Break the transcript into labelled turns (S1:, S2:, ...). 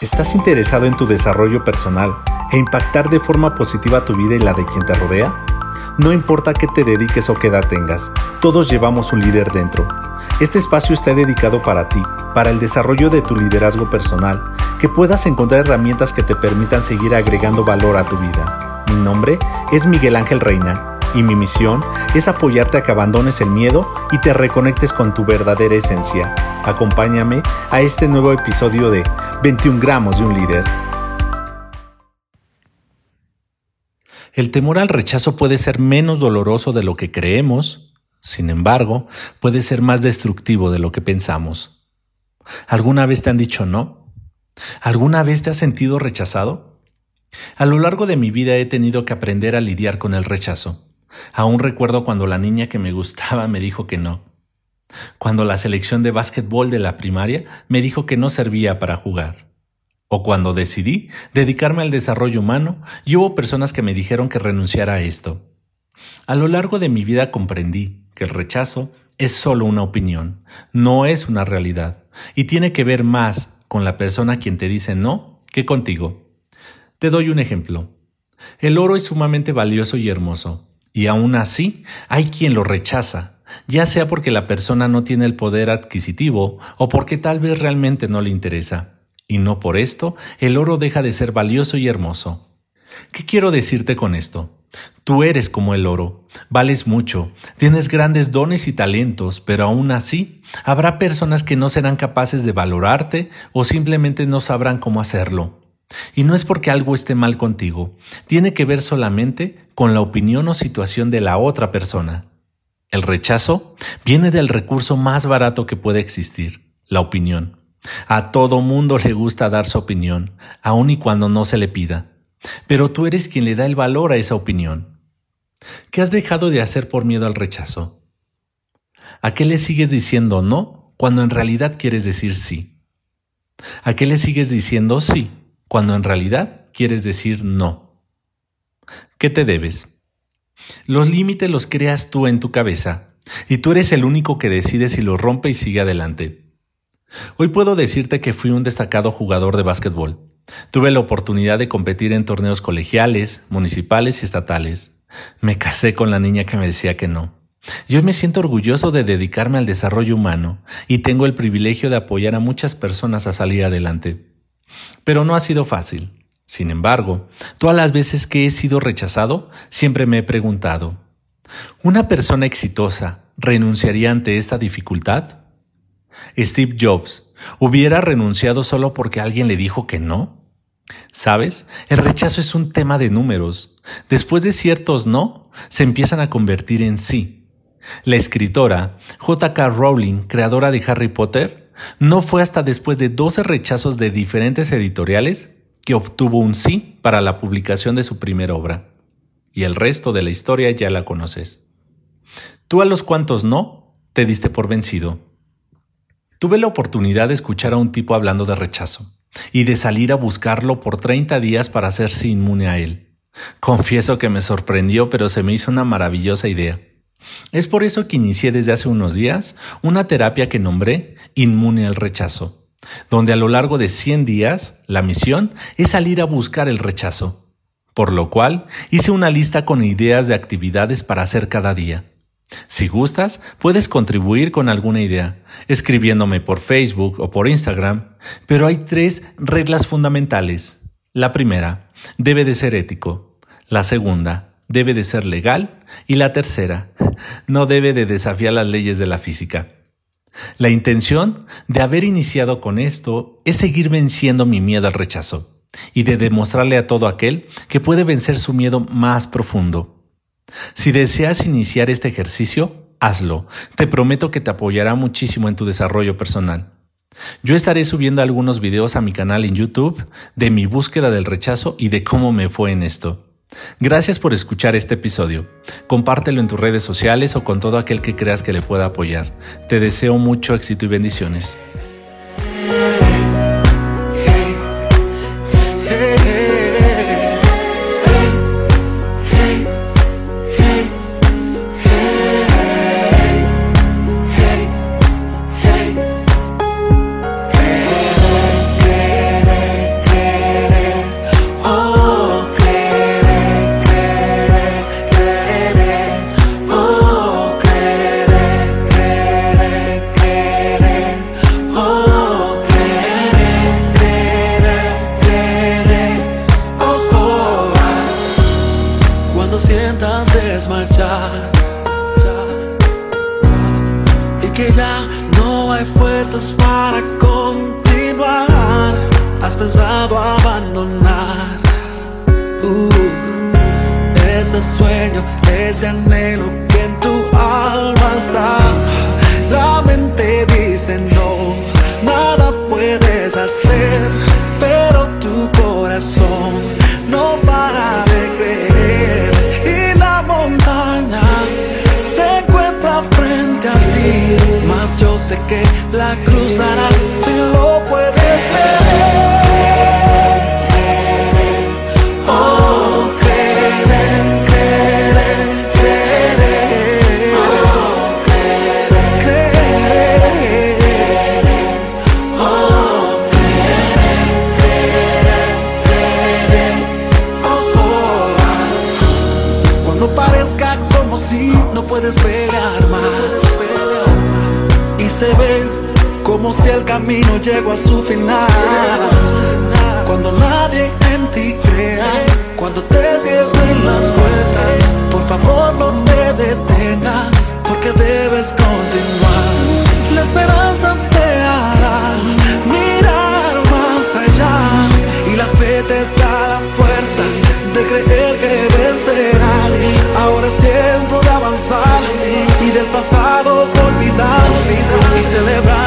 S1: ¿Estás interesado en tu desarrollo personal e impactar de forma positiva tu vida y la de quien te rodea? No importa qué te dediques o qué edad tengas, todos llevamos un líder dentro. Este espacio está dedicado para ti, para el desarrollo de tu liderazgo personal, que puedas encontrar herramientas que te permitan seguir agregando valor a tu vida. Mi nombre es Miguel Ángel Reina y mi misión es apoyarte a que abandones el miedo y te reconectes con tu verdadera esencia. Acompáñame a este nuevo episodio de 21 gramos de un líder. El temor al rechazo puede ser menos doloroso de lo que creemos, sin embargo, puede ser más destructivo de lo que pensamos. ¿Alguna vez te han dicho no? ¿Alguna vez te has sentido rechazado? A lo largo de mi vida he tenido que aprender a lidiar con el rechazo. Aún recuerdo cuando la niña que me gustaba me dijo que no. Cuando la selección de básquetbol de la primaria me dijo que no servía para jugar. O cuando decidí dedicarme al desarrollo humano y hubo personas que me dijeron que renunciara a esto. A lo largo de mi vida comprendí que el rechazo es solo una opinión, no es una realidad, y tiene que ver más con la persona quien te dice no que contigo. Te doy un ejemplo. El oro es sumamente valioso y hermoso, y aún así hay quien lo rechaza, ya sea porque la persona no tiene el poder adquisitivo o porque tal vez realmente no le interesa. Y no por esto el oro deja de ser valioso y hermoso. ¿Qué quiero decirte con esto? Tú eres como el oro, vales mucho, tienes grandes dones y talentos, pero aún así habrá personas que no serán capaces de valorarte o simplemente no sabrán cómo hacerlo. Y no es porque algo esté mal contigo, tiene que ver solamente con la opinión o situación de la otra persona. El rechazo viene del recurso más barato que puede existir, la opinión. A todo mundo le gusta dar su opinión, aun y cuando no se le pida. Pero tú eres quien le da el valor a esa opinión. ¿Qué has dejado de hacer por miedo al rechazo? ¿A qué le sigues diciendo no cuando en realidad quieres decir sí? ¿A qué le sigues diciendo sí cuando en realidad quieres decir no. ¿Qué te debes? Los límites los creas tú en tu cabeza, y tú eres el único que decide si los rompe y sigue adelante. Hoy puedo decirte que fui un destacado jugador de básquetbol. Tuve la oportunidad de competir en torneos colegiales, municipales y estatales. Me casé con la niña que me decía que no. Yo me siento orgulloso de dedicarme al desarrollo humano y tengo el privilegio de apoyar a muchas personas a salir adelante. Pero no ha sido fácil. Sin embargo, todas las veces que he sido rechazado, siempre me he preguntado, ¿una persona exitosa renunciaría ante esta dificultad? Steve Jobs, ¿hubiera renunciado solo porque alguien le dijo que no? ¿Sabes? El rechazo es un tema de números. Después de ciertos no, se empiezan a convertir en sí. La escritora J.K. Rowling, creadora de Harry Potter, no fue hasta después de 12 rechazos de diferentes editoriales que obtuvo un sí para la publicación de su primera obra. Y el resto de la historia ya la conoces. Tú a los cuantos no, te diste por vencido. Tuve la oportunidad de escuchar a un tipo hablando de rechazo y de salir a buscarlo por 30 días para hacerse inmune a él. Confieso que me sorprendió, pero se me hizo una maravillosa idea. Es por eso que inicié desde hace unos días una terapia que nombré Inmune al Rechazo, donde a lo largo de 100 días la misión es salir a buscar el rechazo, por lo cual hice una lista con ideas de actividades para hacer cada día. Si gustas, puedes contribuir con alguna idea, escribiéndome por Facebook o por Instagram, pero hay tres reglas fundamentales. La primera, debe de ser ético. La segunda, debe de ser legal y la tercera, no debe de desafiar las leyes de la física. La intención de haber iniciado con esto es seguir venciendo mi miedo al rechazo y de demostrarle a todo aquel que puede vencer su miedo más profundo. Si deseas iniciar este ejercicio, hazlo. Te prometo que te apoyará muchísimo en tu desarrollo personal. Yo estaré subiendo algunos videos a mi canal en YouTube de mi búsqueda del rechazo y de cómo me fue en esto. Gracias por escuchar este episodio. Compártelo en tus redes sociales o con todo aquel que creas que le pueda apoyar. Te deseo mucho éxito y bendiciones.
S2: que ya no hay fuerzas para continuar. Has pensado abandonar uh, ese sueño, ese anhelo que en tu alma está. La mente dice no, nada puedes hacer. La cruzarás si lo puedes ver. Oh, creer, creer, creer. Oh, creer, creer. Oh, creer, creer, creer. Oh, oh. Cuando parezca como si no puedes pelear más y se ve como si el camino llegó a su final. Cuando nadie en ti crea, cuando te cierren las puertas, por favor no te detengas, porque debes continuar. La esperanza te hará mirar más allá y la fe te da la fuerza de creer que vencerás. Ahora es tiempo de avanzar y del pasado de olvidar y celebrar.